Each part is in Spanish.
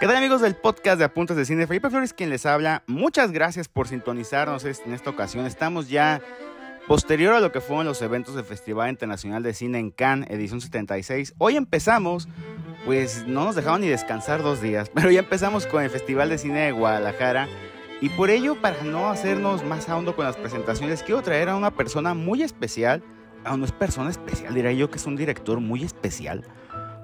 ¿Qué tal amigos del podcast de Apuntes de Cine? Felipe Flores quien les habla. Muchas gracias por sintonizarnos en esta ocasión. Estamos ya posterior a lo que fueron los eventos del Festival Internacional de Cine en Cannes, edición 76. Hoy empezamos, pues no nos dejaron ni descansar dos días, pero ya empezamos con el Festival de Cine de Guadalajara. Y por ello, para no hacernos más a hondo con las presentaciones, quiero traer a una persona muy especial. A no es persona especial, diría yo que es un director muy especial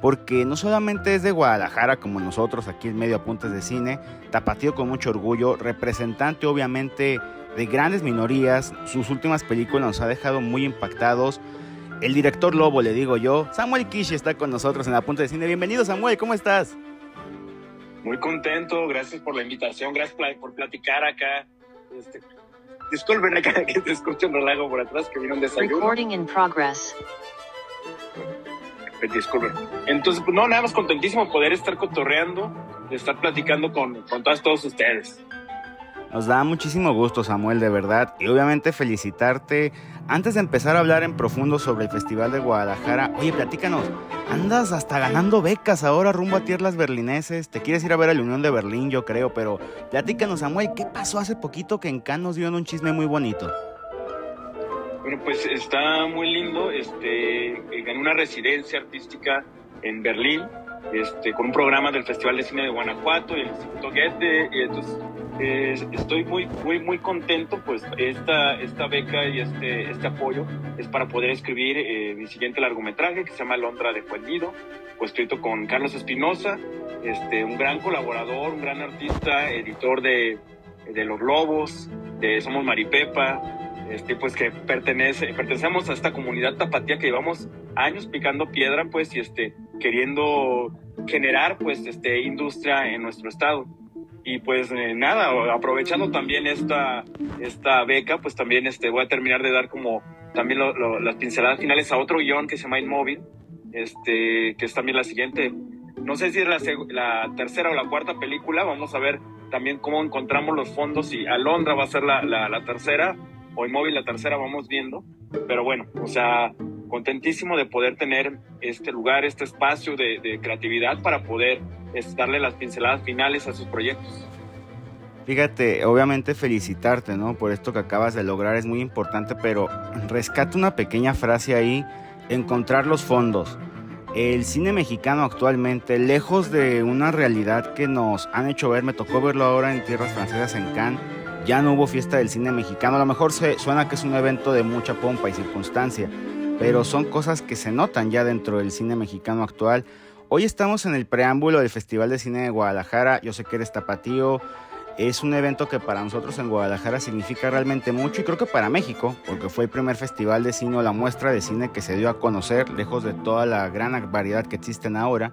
porque no solamente es de Guadalajara como nosotros aquí en Medio Apuntes de Cine, tapatío con mucho orgullo, representante obviamente de grandes minorías, sus últimas películas nos ha dejado muy impactados. El director Lobo, le digo yo, Samuel Kish está con nosotros en Apuntes de Cine. Bienvenido Samuel, ¿cómo estás? Muy contento, gracias por la invitación, gracias por platicar acá. Este, disculpen acá que te escucho un relajo por atrás que vino un desayuno. Recording in progress disculpen. Entonces, pues no, nada más contentísimo poder estar cotorreando, de estar platicando con, con todas, todos ustedes. Nos da muchísimo gusto, Samuel, de verdad. Y obviamente felicitarte. Antes de empezar a hablar en profundo sobre el Festival de Guadalajara, oye, platícanos, andas hasta ganando becas ahora rumbo a tierras berlineses. Te quieres ir a ver a la Unión de Berlín, yo creo, pero platícanos, Samuel, ¿qué pasó hace poquito que en Cannes nos dio un chisme muy bonito? Bueno, pues está muy lindo. Este, gané una residencia artística en Berlín, este, con un programa del Festival de Cine de Guanajuato y el Instituto Goethe. Y entonces eh, estoy muy, muy, muy contento. Pues esta, esta beca y este, este apoyo es para poder escribir eh, mi siguiente largometraje que se llama Londra de pues escrito con Carlos Espinosa, este, un gran colaborador, un gran artista, editor de, de Los Lobos, de Somos Maripepa este, pues que pertenece, pertenecemos a esta comunidad tapatía que llevamos años picando piedra, pues, y este, queriendo generar, pues, este, industria en nuestro estado. Y pues eh, nada, aprovechando también esta, esta beca, pues también este, voy a terminar de dar como también las pinceladas finales a otro guion que se llama Inmóvil, este, que es también la siguiente. No sé si es la, la tercera o la cuarta película, vamos a ver también cómo encontramos los fondos y Alondra va a ser la, la, la tercera hoy móvil la tercera vamos viendo, pero bueno, o sea, contentísimo de poder tener este lugar, este espacio de, creatividad para poder darle las pinceladas finales a sus proyectos. Fíjate, obviamente felicitarte, ¿no? Por esto que acabas de lograr es muy importante, pero rescata una pequeña frase ahí, encontrar los fondos. El cine mexicano actualmente, lejos de una realidad que nos han hecho ver, me tocó verlo ahora en tierras francesas en Cannes, ya no hubo fiesta del cine mexicano. A lo mejor se, suena que es un evento de mucha pompa y circunstancia, pero son cosas que se notan ya dentro del cine mexicano actual. Hoy estamos en el preámbulo del Festival de Cine de Guadalajara. Yo sé que eres tapatío. Es un evento que para nosotros en Guadalajara significa realmente mucho y creo que para México, porque fue el primer festival de cine o la muestra de cine que se dio a conocer, lejos de toda la gran variedad que existen ahora.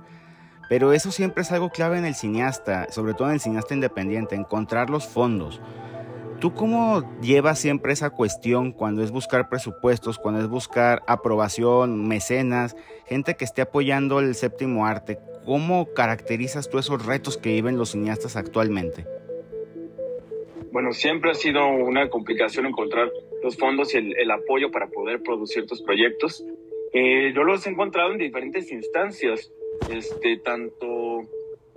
Pero eso siempre es algo clave en el cineasta, sobre todo en el cineasta independiente, encontrar los fondos. ¿Tú cómo llevas siempre esa cuestión cuando es buscar presupuestos, cuando es buscar aprobación, mecenas, gente que esté apoyando el séptimo arte? ¿Cómo caracterizas tú esos retos que viven los cineastas actualmente? Bueno, siempre ha sido una complicación encontrar los fondos y el, apoyo para poder producir tus proyectos. Eh, yo los he encontrado en diferentes instancias, este, tanto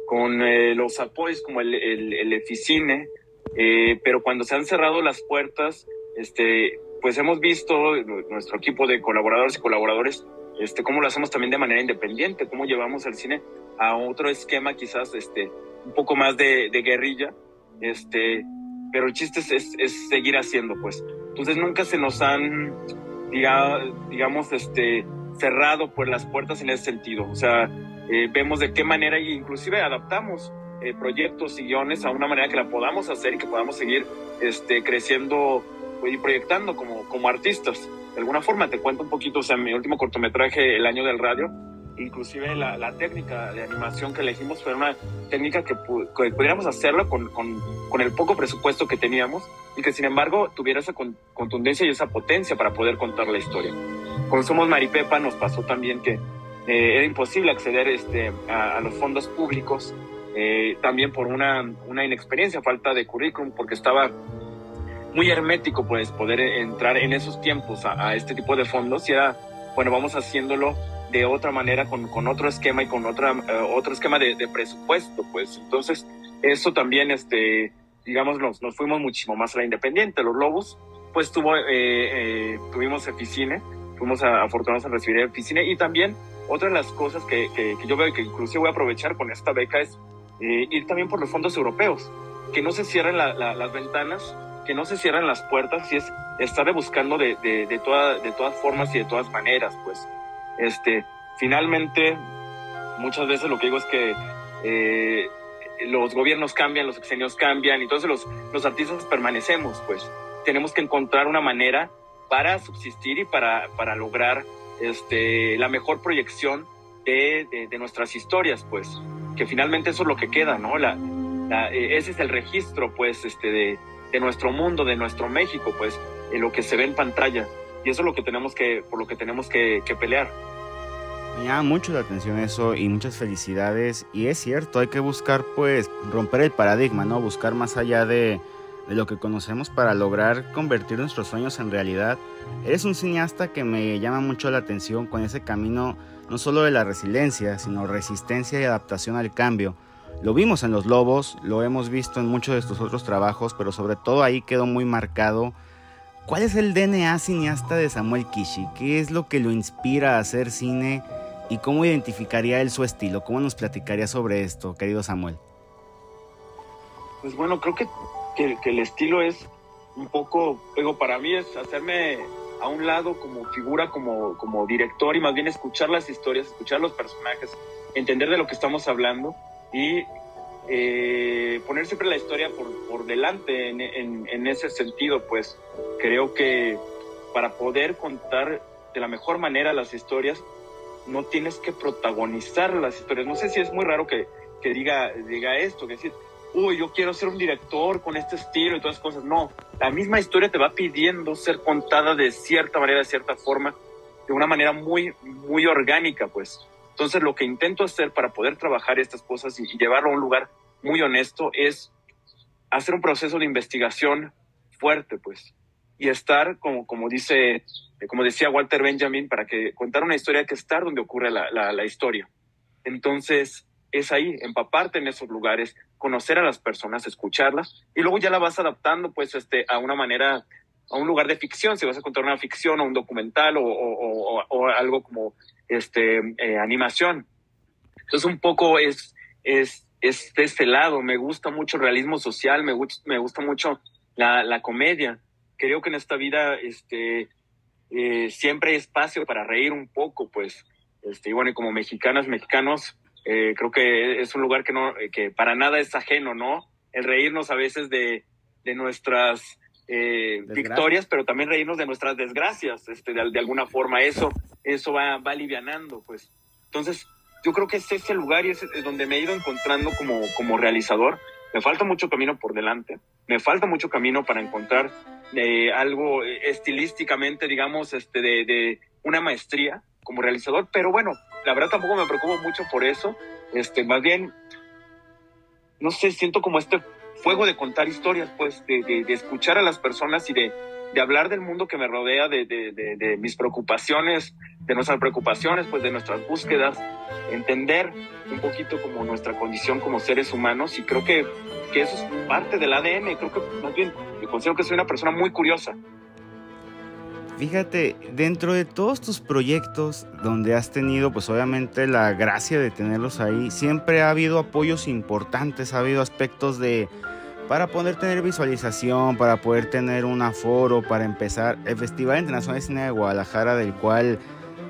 con eh, los apoyos como el, el, el Eficine, eh, pero cuando se han cerrado las puertas, este, pues hemos visto nuestro equipo de colaboradores y colaboradores, este, cómo lo hacemos también de manera independiente, cómo llevamos el cine a otro esquema quizás, este, un poco más de, de guerrilla, este, pero el chiste es, es, seguir haciendo, pues. Entonces nunca se nos han, digamos, este, cerrado por las puertas en ese sentido. O sea, eh, vemos de qué manera, inclusive adaptamos eh, proyectos y guiones a una manera que la podamos hacer y que podamos seguir este, creciendo y proyectando como, como artistas. De alguna forma, te cuento un poquito, o sea, mi último cortometraje, El Año del Radio, inclusive la, la técnica de animación que elegimos fue una técnica que, que pudiéramos hacerlo con, con, con, el poco presupuesto que teníamos y que sin embargo tuviera esa contundencia y esa potencia para poder contar la historia. Con Somos Maripepa nos pasó también que eh, era imposible acceder este, a, a los fondos públicos eh, también por una, una inexperiencia, falta de currículum, porque estaba muy hermético pues poder entrar en esos tiempos a, este tipo de fondos y era, bueno, vamos haciéndolo de otra manera, con, con otro esquema y con otra, eh, otro esquema de, presupuesto, pues. Entonces, eso también, este, digamos, nos, fuimos muchísimo más a la independiente. Los Lobos, pues tuvo, eh, eh, tuvimos Eficine, fuimos afortunados en recibir Eficine y también otra de las cosas que, que, que yo veo que inclusive voy a aprovechar con esta beca es eh, ir también por los fondos europeos, que no se cierren la, la, las ventanas, que no se cierren las puertas, y es estar buscando de, de, de, de todas formas y de todas maneras, pues. Este, finalmente, muchas veces lo que digo es que eh, los gobiernos cambian, los exenios cambian, y entonces los, los artistas permanecemos, pues. Tenemos que encontrar una manera para subsistir y para, para lograr este, la mejor proyección de, de, de, nuestras historias, pues, que finalmente eso es lo que queda, ¿no? La, ese es el registro, pues, este, de, de, nuestro mundo, de nuestro México, pues, en lo que se ve en pantalla. Y eso es lo que tenemos que, por lo que tenemos que, que pelear. Me llama mucho la atención eso y muchas felicidades. Y es cierto, hay que buscar, pues, romper el paradigma, ¿no? Buscar más allá de, de lo que conocemos para lograr convertir nuestros sueños en realidad. Eres un cineasta que me llama mucho la atención con ese camino no solo de la resiliencia, sino resistencia y adaptación al cambio. Lo vimos en Los Lobos, lo hemos visto en muchos de tus otros trabajos, pero sobre todo ahí quedó muy marcado. ¿Cuál es el DNA cineasta de Samuel Kishi? ¿Qué es lo que lo inspira a hacer cine? ¿Y cómo identificaría él su estilo? ¿Cómo nos platicaría sobre esto, querido Samuel? Pues bueno, creo que, que, el estilo es un poco, digo, para mí es hacerme a un lado como figura, como, como director y más bien escuchar las historias, escuchar los personajes, entender de lo que estamos hablando y eh, poner siempre la historia por, por delante en, en, en, ese sentido, pues creo que para poder contar de la mejor manera las historias, no tienes que protagonizar las historias. No sé si es muy raro que, que diga, diga esto, que decir, uy, yo quiero ser un director con este estilo y todas esas cosas. No, la misma historia te va pidiendo ser contada de cierta manera, de cierta forma, de una manera muy, muy orgánica, pues. Entonces, lo que intento hacer para poder trabajar estas cosas y, y llevarlo a un lugar muy honesto es hacer un proceso de investigación fuerte, pues, y estar, como, como dice, como decía Walter Benjamin, para que contar una historia hay que estar donde ocurre la, la, la historia. Entonces, es ahí, empaparte en esos lugares, conocer a las personas, escucharlas, y luego ya la vas adaptando, pues, este, a una manera, a un lugar de ficción, si vas a contar una ficción o un documental o, algo como, este, eh, animación. Entonces, un poco es, es, es de este lado, me gusta mucho el realismo social, me, me gusta mucho la, la comedia. Creo que en esta vida, este, eh, siempre hay espacio para reír un poco, pues, este, y bueno, como mexicanas, mexicanos, eh, creo que es un lugar que, no, que para nada es ajeno, ¿no? El reírnos a veces de, de nuestras eh, victorias, pero también reírnos de nuestras desgracias, este, de, de, alguna forma. Eso, eso va, va alivianando, pues. Entonces, yo creo que es ese lugar y es donde me he ido encontrando como, como realizador. Me falta mucho camino por delante, me falta mucho camino para encontrar eh, algo estilísticamente, digamos, este, de, de una maestría como realizador, pero bueno, la verdad tampoco me preocupo mucho por eso. Este, más bien, no sé, siento como este fuego de contar historias, pues, de, de, de escuchar a las personas y de, de, hablar del mundo que me rodea, de, mis preocupaciones, de nuestras preocupaciones, pues, de nuestras búsquedas, entender un poquito como nuestra condición como seres humanos. Y creo que, que eso es parte del ADN, creo que más bien, yo considero que soy una persona muy curiosa, Fíjate, dentro de todos tus proyectos donde has tenido, pues obviamente la gracia de tenerlos ahí, siempre ha habido apoyos importantes, ha habido aspectos de para poder tener visualización, para poder tener un aforo, para empezar el Festival Internacional de Cine de Guadalajara, del cual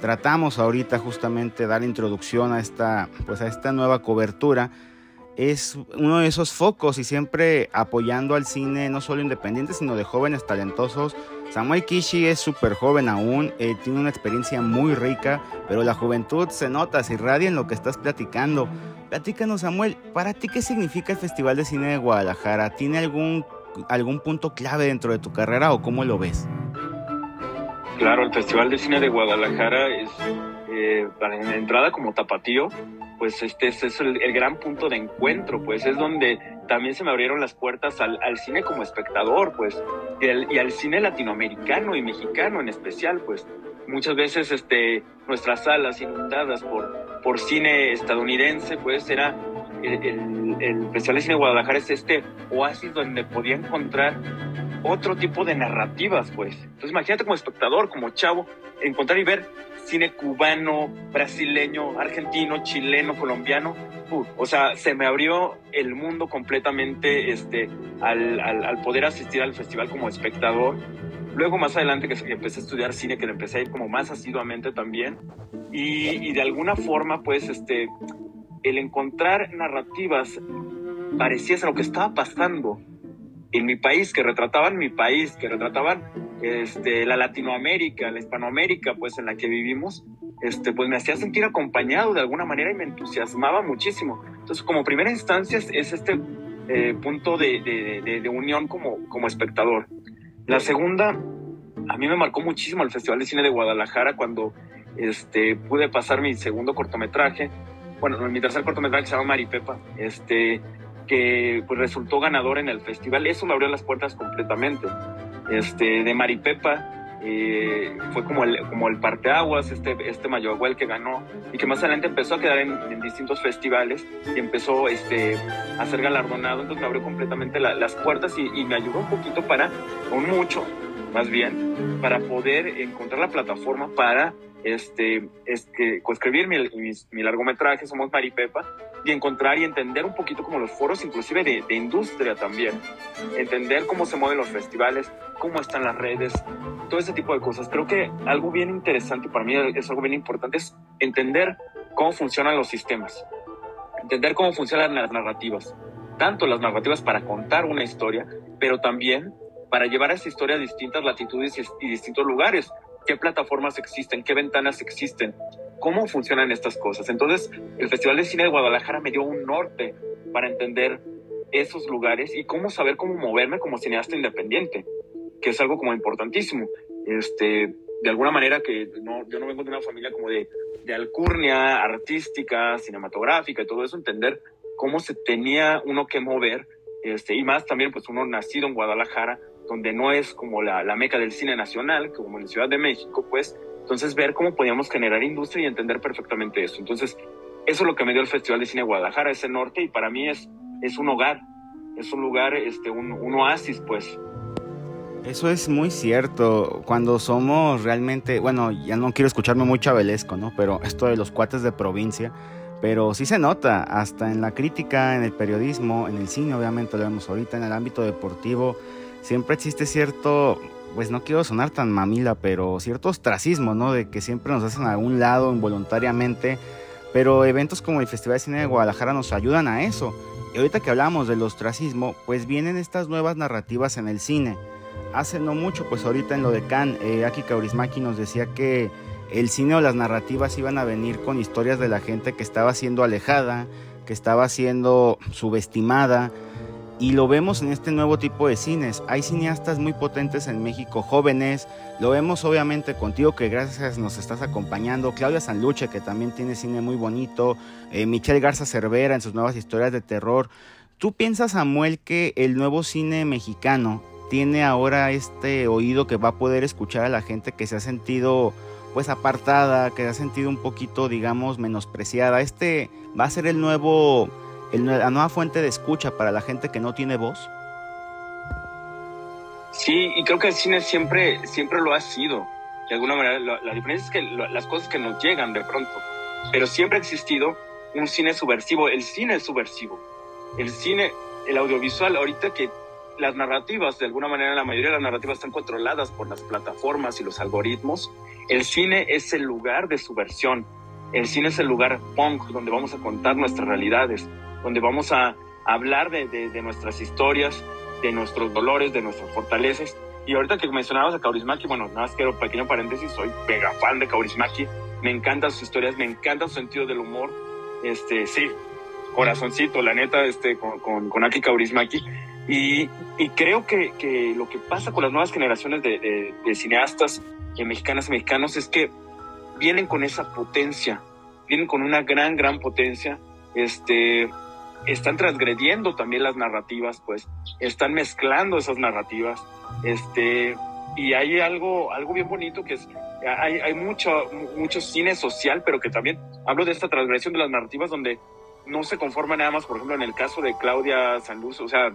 tratamos ahorita justamente dar introducción a esta, pues a esta nueva cobertura es uno de esos focos y siempre apoyando al cine no solo independiente, sino de jóvenes talentosos. Samuel Kishi es súper joven aún, eh, tiene una experiencia muy rica, pero la juventud se nota, se irradia en lo que estás platicando. Platícanos, Samuel, ¿para ti qué significa el Festival de Cine de Guadalajara? ¿Tiene algún, algún punto clave dentro de tu carrera o cómo lo ves? Claro, el Festival de Cine de Guadalajara es, eh, para entrada como tapatío, pues este, este es el, el, gran punto de encuentro, pues es donde también se me abrieron las puertas al, al cine como espectador, pues, y, el, y, al cine latinoamericano y mexicano en especial, pues, muchas veces este, nuestras salas inundadas por, por cine estadounidense, pues era el, el, de Cine de Guadalajara es este oasis donde podía encontrar otro tipo de narrativas, pues. Entonces imagínate como espectador, como chavo, encontrar y ver cine cubano, brasileño, argentino, chileno, colombiano. o sea, se me abrió el mundo completamente este, al, al, poder asistir al festival como espectador. Luego más adelante que empecé a estudiar cine, que le empecé a ir como más asiduamente también. Y, y de alguna forma, pues, este, el encontrar narrativas parecidas a lo que estaba pasando en mi país, que retrataban mi país, que retrataban este, la Latinoamérica, la Hispanoamérica, pues en la que vivimos, este, pues me hacía sentir acompañado de alguna manera y me entusiasmaba muchísimo. Entonces, como primera instancia es este eh, punto de, de, de, unión como, como espectador. La segunda, a mí me marcó muchísimo el Festival de Cine de Guadalajara cuando este, pude pasar mi segundo cortometraje, bueno, mi tercer cortometraje se llama Maripepa, este, que pues, resultó ganador en el festival. Eso me abrió las puertas completamente. Este, de Maripepa eh, fue como el, como el parteaguas, este, este Mayoahuel que ganó y que más adelante empezó a quedar en, distintos festivales y empezó este, a ser galardonado. Entonces me abrió completamente las puertas y, y me ayudó un poquito para, un mucho más bien, para poder encontrar la plataforma para este, este, coescribir mi, mi, largometraje, Somos Maripepa, y encontrar y entender un poquito como los foros, inclusive de, de, industria también. Entender cómo se mueven los festivales, cómo están las redes, todo ese tipo de cosas. Creo que algo bien interesante para mí, es algo bien importante, es entender cómo funcionan los sistemas. Entender cómo funcionan las narrativas. Tanto las narrativas para contar una historia, pero también para llevar esa historia a distintas latitudes y distintos lugares qué plataformas existen, qué ventanas existen, cómo funcionan estas cosas. Entonces, el Festival de Cine de Guadalajara me dio un norte para entender esos lugares y cómo saber cómo moverme como cineasta independiente, que es algo como importantísimo. Este, de alguna manera que no, yo no vengo de una familia como de, de alcurnia artística, cinematográfica y todo eso, entender cómo se tenía uno que mover, este, y más también pues uno nacido en Guadalajara, donde no es como la, la meca del cine nacional, como en Ciudad de México, pues, entonces ver cómo podíamos generar industria y entender perfectamente eso. Entonces, eso es lo que me dio el Festival de Cine Guadalajara, ese norte, y para mí es, es un hogar, es un lugar, este, un, un oasis, pues. Eso es muy cierto. Cuando somos realmente, bueno, ya no quiero escucharme muy chabelesco, ¿no? Pero esto de los cuates de provincia, pero sí se nota, hasta en la crítica, en el periodismo, en el cine, obviamente lo vemos ahorita, en el ámbito deportivo, siempre existe cierto, pues no quiero sonar tan mamila, pero cierto ostracismo, ¿no? De que siempre nos hacen a un lado involuntariamente, pero eventos como el Festival de Cine de Guadalajara nos ayudan a eso. Y ahorita que hablamos del ostracismo, pues vienen estas nuevas narrativas en el cine. Hace no mucho, pues ahorita en lo de Cannes, eh, Aki Kaurismaki nos decía que el cine o las narrativas iban a venir con historias de la gente que estaba siendo alejada, que estaba siendo subestimada, y lo vemos en este nuevo tipo de cines. Hay cineastas muy potentes en México, jóvenes. Lo vemos obviamente contigo, que gracias nos estás acompañando. Claudia Sanluche, que también tiene cine muy bonito. Eh, Michelle Garza Cervera en sus nuevas historias de terror. ¿Tú piensas, Samuel, que el nuevo cine mexicano tiene ahora este oído que va a poder escuchar a la gente que se ha sentido pues apartada, que se ha sentido un poquito, digamos, menospreciada? Este va a ser el nuevo la nueva fuente de escucha para la gente que no tiene voz? Sí, y creo que el cine siempre, siempre lo ha sido. De alguna manera, la, diferencia es que las cosas que nos llegan de pronto, pero siempre ha existido un cine subversivo. El cine es subversivo. El cine, el audiovisual, ahorita que las narrativas, de alguna manera, la mayoría de las narrativas están controladas por las plataformas y los algoritmos. El cine es el lugar de subversión. El cine es el lugar punk donde vamos a contar nuestras realidades donde vamos a hablar de, nuestras historias, de nuestros dolores, de nuestras fortalezas. Y ahorita que mencionabas a Kaurismaki, bueno, nada más quiero pequeño paréntesis, soy mega fan de Kaurismaki, me encantan sus historias, me encanta su sentido del humor, este, sí, corazoncito, la neta, este, con, con, con Aki Kaurismaki. Y, y creo que, que, lo que pasa con las nuevas generaciones de, de cineastas eh, mexicanas y mexicanos es que vienen con esa potencia, vienen con una gran, gran potencia, este, están transgrediendo también las narrativas, pues están mezclando esas narrativas, este, y hay algo, algo bien bonito que es, hay, hay mucho, mucho cine social, pero que también hablo de esta transgresión de las narrativas donde no se conforma nada más, por ejemplo, en el caso de Claudia Sanluz, o sea,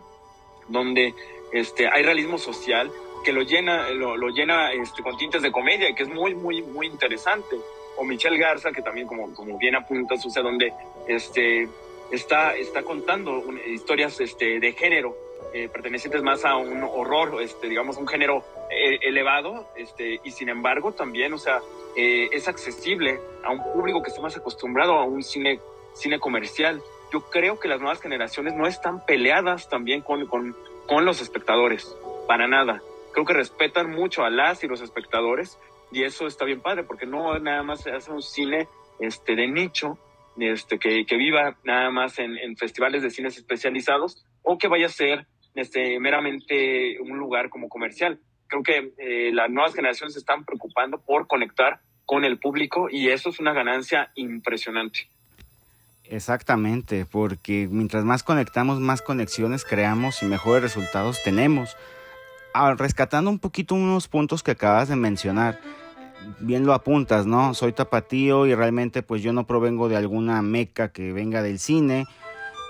donde este, hay realismo social que lo llena, lo, lo llena este, con tintes de comedia que es muy, muy, muy interesante. O Michelle Garza, que también, como, como bien apunta, o sea, donde este, está, está contando historias este, de género eh, pertenecientes más a un horror, este, digamos, un género eh, elevado, este, y sin embargo también, o sea, eh, es accesible a un público que está más acostumbrado a un cine, cine comercial. Yo creo que las nuevas generaciones no están peleadas también con, con, con los espectadores, para nada. Creo que respetan mucho a las y los espectadores, y eso está bien padre, porque no nada más se hace un cine este, de nicho, este, que, viva nada más en, en festivales de cines especializados, o que vaya a ser este, meramente un lugar como comercial. Creo que eh, las nuevas generaciones se están preocupando por conectar con el público y eso es una ganancia impresionante. Exactamente, porque mientras más conectamos, más conexiones creamos y mejores resultados tenemos. Ahora, rescatando un poquito unos puntos que acabas de mencionar, bien lo apuntas, ¿no? Soy tapatío y realmente pues yo no provengo de alguna meca que venga del cine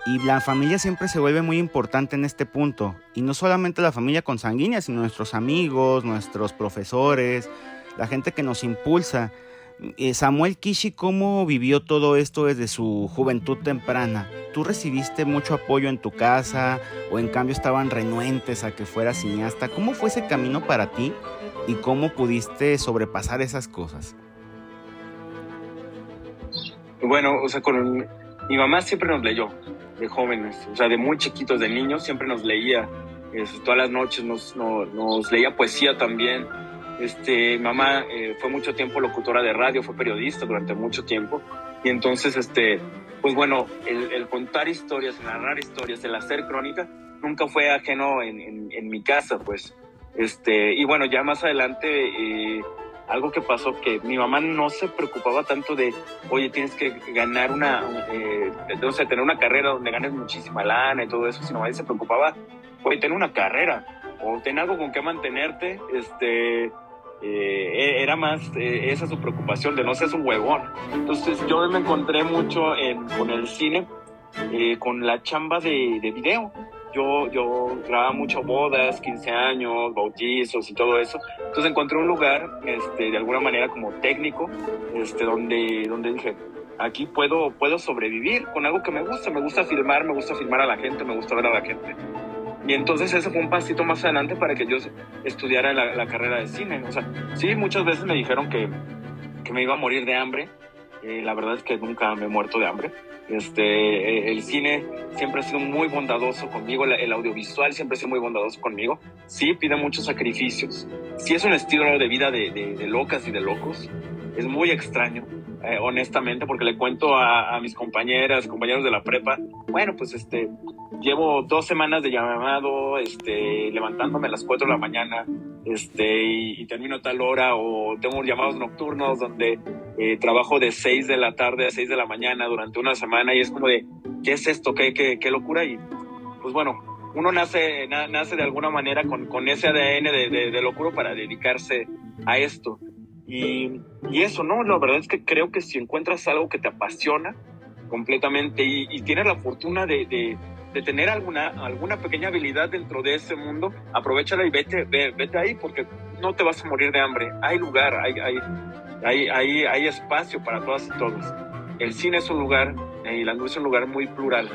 y la familia siempre se vuelve muy importante en este punto. Y no solamente la familia consanguínea, sino nuestros amigos, nuestros profesores, la gente que nos impulsa. Eh, Samuel Kishi, ¿cómo vivió todo esto desde su juventud temprana? ¿Tú recibiste mucho apoyo en tu casa o en cambio estaban renuentes a que fuera cineasta? ¿Cómo fue ese camino para ti y cómo pudiste sobrepasar esas cosas? Bueno, o sea, con mi mamá siempre nos leyó de jóvenes, o sea, de muy chiquitos, de niños, siempre nos leía, este, todas las noches nos, nos, leía poesía también. Este, mamá eh, fue mucho tiempo locutora de radio, fue periodista durante mucho tiempo, y entonces, este, pues bueno, el, contar historias, el narrar historias, el hacer crónica, nunca fue ajeno en, en, mi casa, pues. Este, y bueno, ya más adelante eh, algo que pasó que mi mamá no se preocupaba tanto de, oye, tienes que ganar una, eh, o sea, tener una carrera donde ganes muchísima lana y todo eso, sino ella se preocupaba, oye, tener una carrera o tener algo con que mantenerte, este, eh, e-, era más eh, esa su preocupación de no seas un huevón. Entonces yo me encontré mucho en, con el cine, eh, con la chamba de, de video yo, yo grababa mucho bodas, 15 años, bautizos y todo eso. Entonces encontré un lugar, este, de alguna manera como técnico, este, donde, donde dije, aquí puedo, puedo sobrevivir con algo que me gusta. Me gusta filmar, me gusta filmar a la gente, me gusta ver a la gente. Y entonces ese fue un pasito más adelante para que yo estudiara la, la carrera de cine. O sea, sí, muchas veces me dijeron que, que me iba a morir de hambre. Eh, la verdad es que nunca me he muerto de hambre. Este, eh, el cine siempre ha sido muy bondadoso conmigo, el, audiovisual siempre ha sido muy bondadoso conmigo. Sí, pide muchos sacrificios. Sí es un estilo de vida de, de, locas y de locos. Es muy extraño, eh, honestamente, porque le cuento a, mis compañeras, compañeros de la prepa, bueno, pues este, llevo dos semanas de llamado, este, levantándome a las 4 de la mañana, este, y, termino tal hora, o tengo llamados nocturnos donde eh, trabajo de 6 de la tarde a 6 de la mañana durante una semana, y es como de, ¿qué es esto? ¿Qué, qué, qué locura? Y pues bueno, uno nace, nace de alguna manera con, con ese ADN de, de, de, locura para dedicarse a esto. Y, y, eso, ¿no? La verdad es que creo que si encuentras algo que te apasiona completamente y, y tienes la fortuna de, de tener alguna, alguna pequeña habilidad dentro de ese mundo, aprovechala y vete, vete ahí porque no te vas a morir de hambre. Hay lugar, hay, hay, hay, hay, hay espacio para todas y todos. El cine es un lugar eh, y la industria es un lugar muy plural.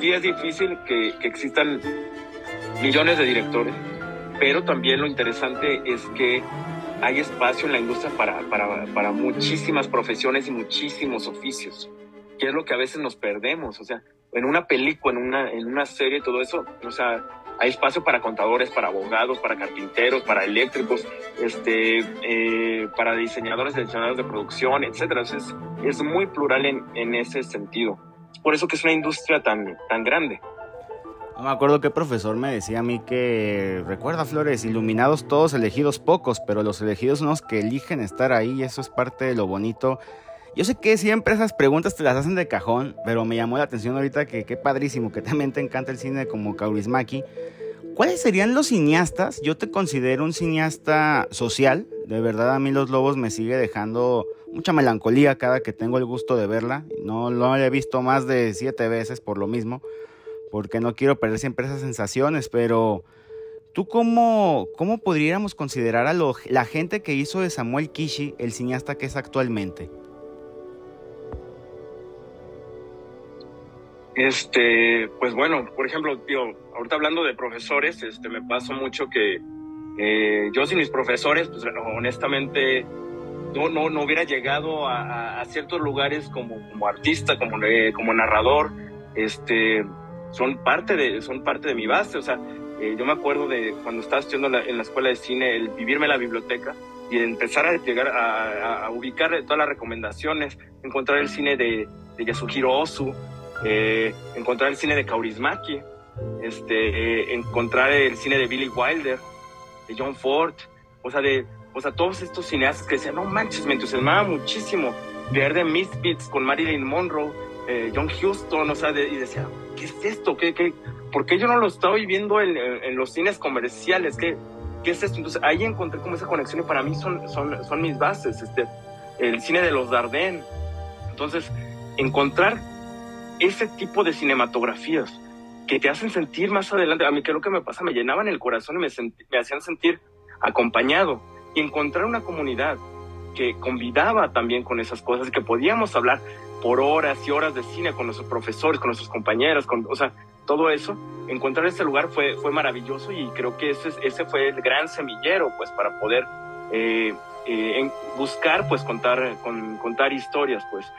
Sí es difícil que, que existan millones de directores, pero también lo interesante es que hay espacio en la industria para, para, para muchísimas profesiones y muchísimos oficios, que es lo que a veces nos perdemos. O sea, en una película, en una, en una serie, todo eso, o sea, hay espacio para contadores, para abogados, para carpinteros, para eléctricos, este, eh, para diseñadores, diseñadores de producción, etcétera. Es, es muy plural en, en ese sentido. Por eso que es una industria tan, tan grande. No me acuerdo qué profesor me decía a mí que, recuerda Flores, iluminados todos, elegidos pocos, pero los elegidos son los que eligen estar ahí y eso es parte de lo bonito yo sé que siempre esas preguntas te las hacen de cajón, pero me llamó la atención ahorita que qué padrísimo, que también te encanta el cine como Kaurismaki. ¿Cuáles serían los cineastas? Yo te considero un cineasta social. De verdad a mí Los Lobos me sigue dejando mucha melancolía cada que tengo el gusto de verla. No lo he visto más de siete veces por lo mismo, porque no quiero perder siempre esas sensaciones, pero ¿tú cómo, cómo podríamos considerar a la gente que hizo de Samuel Kishi el cineasta que es actualmente? Este, pues bueno, por ejemplo, tío, ahorita hablando de profesores, este, me pasó mucho que eh, yo sin mis profesores, pues honestamente no, no, no hubiera llegado a, ciertos lugares como, como artista, como, eh, como narrador, este, son parte de, son parte de mi base, o sea, eh, yo me acuerdo de cuando estaba estudiando en la, escuela de cine, el vivirme en la biblioteca y empezar a llegar a, ubicar todas las recomendaciones, encontrar el cine de, Yasuhiro Ozu, eh, encontrar el cine de Kaurismäki, este, eh, encontrar el cine de Billy Wilder, de John Ford, o sea, de, o sea, todos estos cineastas que decían, no manches, me entusiasmaba muchísimo ver de Misfits con Marilyn Monroe, eh, John Huston, o sea, y decía, ¿qué es esto? ¿Qué, qué, por qué yo no lo estaba viendo en, los cines comerciales? ¿Qué, ¿Qué es esto? Entonces ahí encontré como esa conexión y para mí son, son, son mis bases, este, el cine de los Dardenne. Entonces, encontrar ese tipo de cinematografías que te hacen sentir más adelante, a mí lo que me pasa, me llenaban el corazón y me hacían sentir acompañado y encontrar una comunidad que convidaba también con esas cosas que podíamos hablar por horas y horas de cine con nuestros profesores, con nuestros compañeros, con, o sea, todo eso, encontrar ese lugar fue, fue maravilloso y creo que ese, ese fue el gran semillero, pues, para poder eh, eh, buscar, pues, contar, con, contar historias, pues.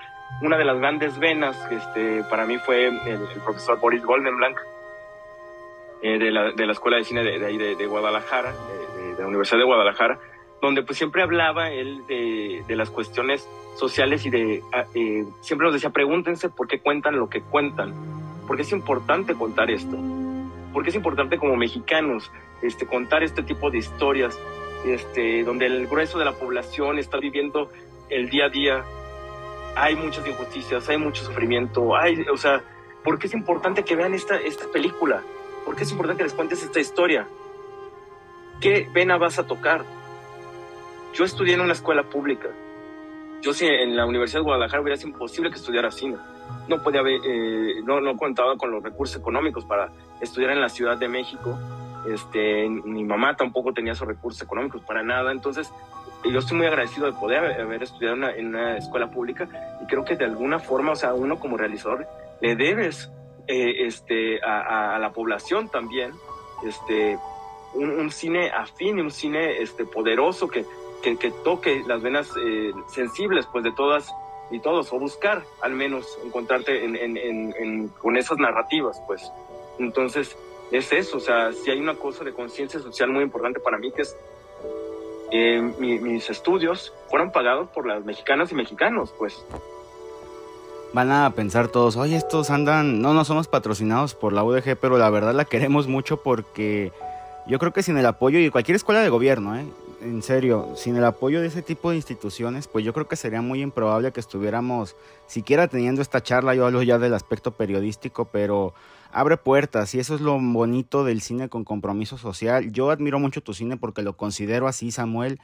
Una de las grandes venas este, para mí fue el, profesor Boris Goldenblank eh, de, la, de, la, Escuela de Cine de, ahí de, Guadalajara, de, la Universidad de Guadalajara, donde pues siempre hablaba él de, las cuestiones sociales y de, ah, eh, siempre nos decía, pregúntense por qué cuentan lo que cuentan, porque es importante contar esto, porque es importante como mexicanos este, contar este tipo de historias, este, donde el grueso de la población está viviendo el día a día hay muchas injusticias, hay mucho sufrimiento, hay, o sea, ¿por qué es importante que vean esta, esta película? ¿Por qué es importante que les cuentes esta historia? ¿Qué vena vas a tocar? Yo estudié en una escuela pública. Yo sí, en la Universidad de Guadalajara hubiera sido imposible que estudiara cine. No podía haber, eh, no, no contaba con los recursos económicos para estudiar en la Ciudad de México. Este, mi mamá tampoco tenía esos recursos económicos para nada. Entonces, yo estoy muy agradecido de poder haber estudiado en una escuela pública y creo que de alguna forma, o sea, uno como realizador le debes eh, este, a, la población también este, un, cine afín, un cine este, poderoso que, que, toque las venas eh, sensibles pues de todas y todos, o buscar al menos encontrarte en, en, con esas narrativas, pues. Entonces, es eso, o sea, si hay una cosa de conciencia social muy importante para mí que es eh, mis estudios fueron pagados por las mexicanas y mexicanos, pues. Van a pensar todos, oye, estos andan, no, no somos patrocinados por la UDG, pero la verdad la queremos mucho porque yo creo que sin el apoyo y cualquier escuela de gobierno, ¿eh? En serio, sin el apoyo de ese tipo de instituciones, pues yo creo que sería muy improbable que estuviéramos siquiera teniendo esta charla. Yo hablo ya del aspecto periodístico, pero abre puertas y eso es lo bonito del cine con compromiso social. Yo admiro mucho tu cine porque lo considero así, Samuel.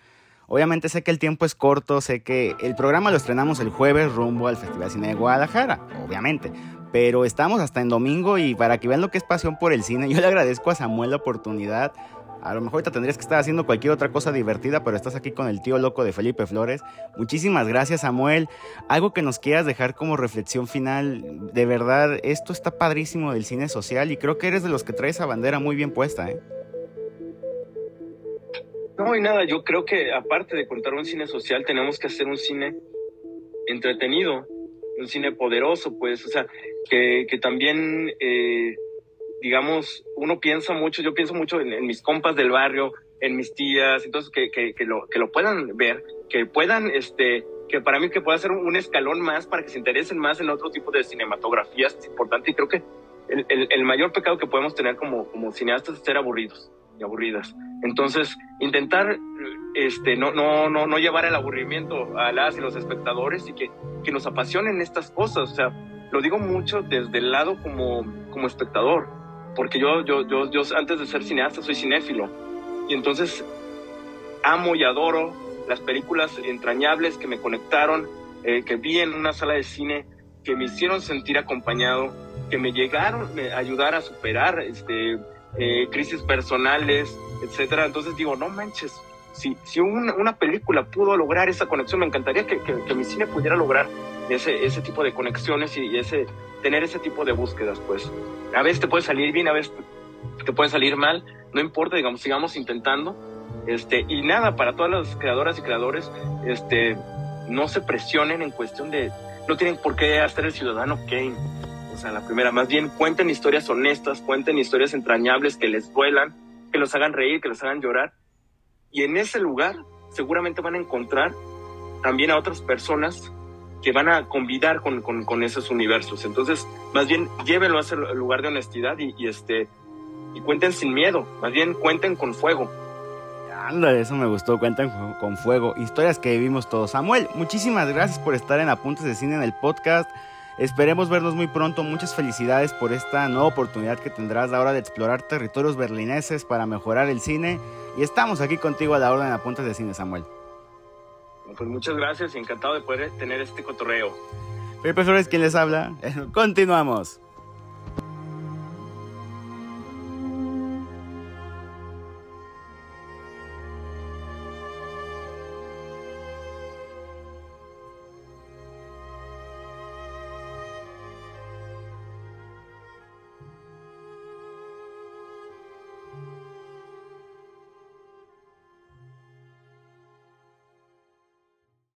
Obviamente sé que el tiempo es corto, sé que el programa lo estrenamos el jueves rumbo al Festival Cine de Guadalajara, obviamente. Pero estamos hasta en domingo y para que vean lo que es pasión por el cine, yo le agradezco a Samuel la oportunidad a lo mejor ahorita tendrías que estar haciendo cualquier otra cosa divertida, pero estás aquí con el tío loco de Felipe Flores. Muchísimas gracias, Samuel. Algo que nos quieras dejar como reflexión final. De verdad, esto está padrísimo del cine social y creo que eres de los que trae esa bandera muy bien puesta, ¿eh? No, y nada, yo creo que aparte de contar un cine social, tenemos que hacer un cine entretenido, un cine poderoso, pues, o sea, que, también eh, digamos, uno piensa mucho, yo pienso mucho en, mis compas del barrio, en mis tías, entonces que, que, que, lo, que lo puedan ver, que puedan, este, que para mí que pueda ser un escalón más para que se interesen más en otro tipo de cinematografías es importante y creo que el, el, el, mayor pecado que podemos tener como, como cineastas es ser aburridos y aburridas. Entonces, intentar este, no, no, no, no llevar el aburrimiento a las y los espectadores y que, que nos apasionen estas cosas. O sea, lo digo mucho desde el lado como, como espectador porque yo, yo, yo, yo antes de ser cineasta soy cinéfilo. Y entonces amo y adoro las películas entrañables que me conectaron, eh, que vi en una sala de cine, que me hicieron sentir acompañado, que me llegaron a ayudar a superar este, eh, crisis personales, etcétera. Entonces digo, no manches, si, si una, película pudo lograr esa conexión, me encantaría que, que, mi cine pudiera lograr ese, ese tipo de conexiones y, ese, tener ese tipo de búsquedas, pues. A veces te puede salir bien, a veces te puede salir mal, no importa, digamos, sigamos intentando este, y nada, para todas las creadoras y creadores, este, no se presionen en cuestión de, no tienen por qué hacer el ciudadano Kane. O sea, la primera, más bien cuenten historias honestas, cuenten historias entrañables que les duelan, que los hagan reír, que los hagan llorar. Y en ese lugar seguramente van a encontrar también a otras personas que van a convidar con, con, esos universos. Entonces, más bien, llévenlo a ese lugar de honestidad y, este, y cuenten sin miedo, más bien cuenten con fuego Ándale, eso me gustó. Cuentan con fuego. Historias que vivimos todos. Samuel, muchísimas gracias por estar en Apuntes de Cine en el podcast. Esperemos vernos muy pronto. Muchas felicidades por esta nueva oportunidad que tendrás a la hora de explorar territorios berlineses para mejorar el cine. Y estamos aquí contigo a la hora en Apuntes de Cine, Samuel. Pues muchas gracias y encantado de poder tener este cotorreo. Felipe Flores, quien les habla. Continuamos.